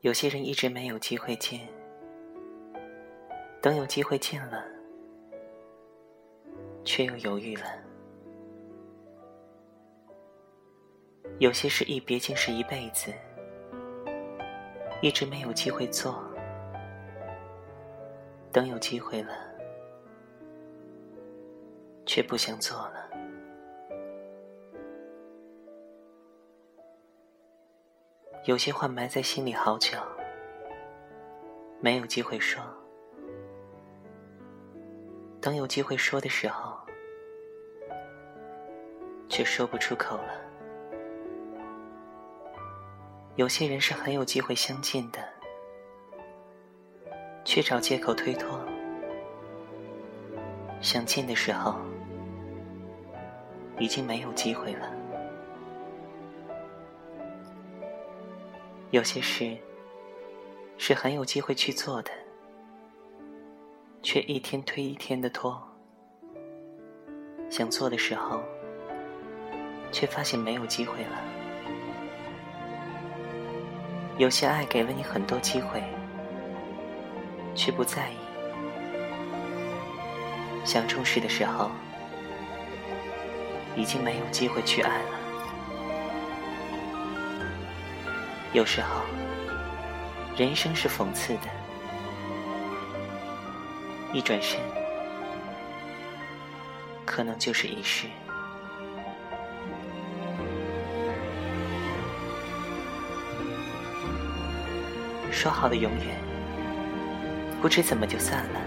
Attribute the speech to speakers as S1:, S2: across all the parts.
S1: 有些人一直没有机会见，等有机会见了，却又犹豫了。有些事一别竟是一辈子，一直没有机会做，等有机会了，却不想做了。有些话埋在心里好久，没有机会说。等有机会说的时候，却说不出口了。有些人是很有机会相见的，却找借口推脱。想见的时候，已经没有机会了。有些事是很有机会去做的，却一天推一天的拖。想做的时候，却发现没有机会了。有些爱给了你很多机会，却不在意。想重视的时候，已经没有机会去爱了。有时候，人生是讽刺的，一转身，可能就是一世。说好的永远，不知怎么就散了。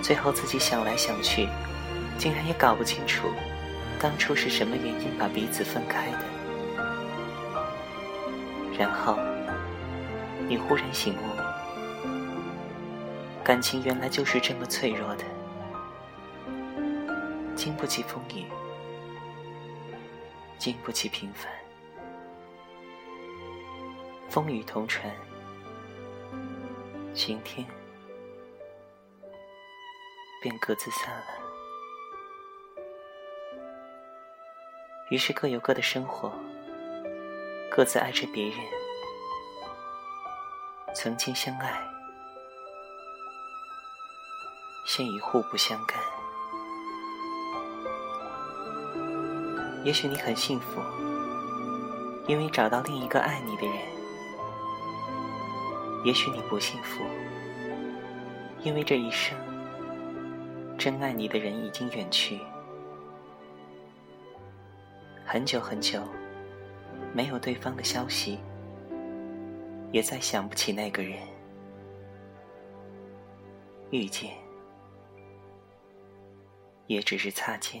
S1: 最后自己想来想去，竟然也搞不清楚，当初是什么原因把彼此分开的。然后，你忽然醒悟，感情原来就是这么脆弱的，经不起风雨，经不起平凡，风雨同船，晴天便各自散了。于是各有各的生活。各自爱着别人，曾经相爱，现已互不相干。也许你很幸福，因为找到另一个爱你的人；也许你不幸福，因为这一生真爱你的人已经远去，很久很久。没有对方的消息，也再想不起那个人。遇见，也只是擦肩。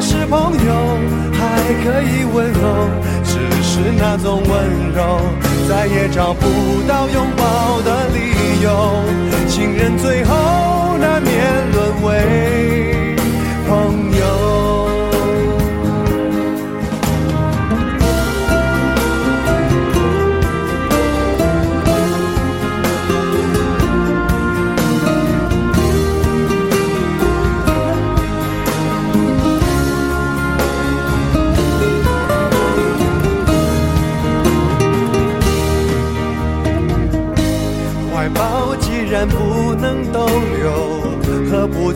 S2: 是朋友，还可以问候，只是那种温柔，再也找不到拥抱的理由。情人最后难免沦为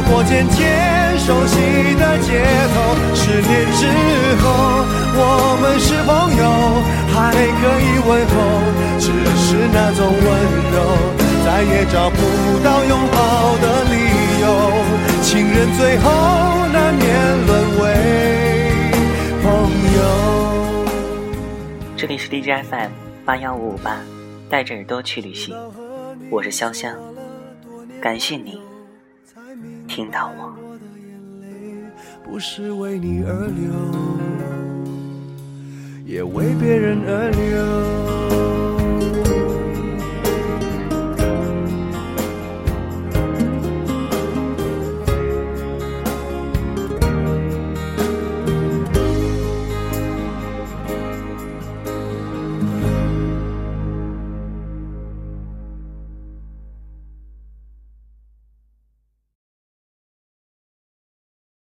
S2: 走过渐渐熟悉的街头，十年之后，我们是朋友，还可以问候，只是那种温柔，再也找不到拥抱的理由。情人最后难免沦为朋友。
S1: 这里是 DJ FM 八幺五五八，带着耳朵去旅行，我是潇湘，感谢你。听到我。
S2: 不是为你而流也为别人而流。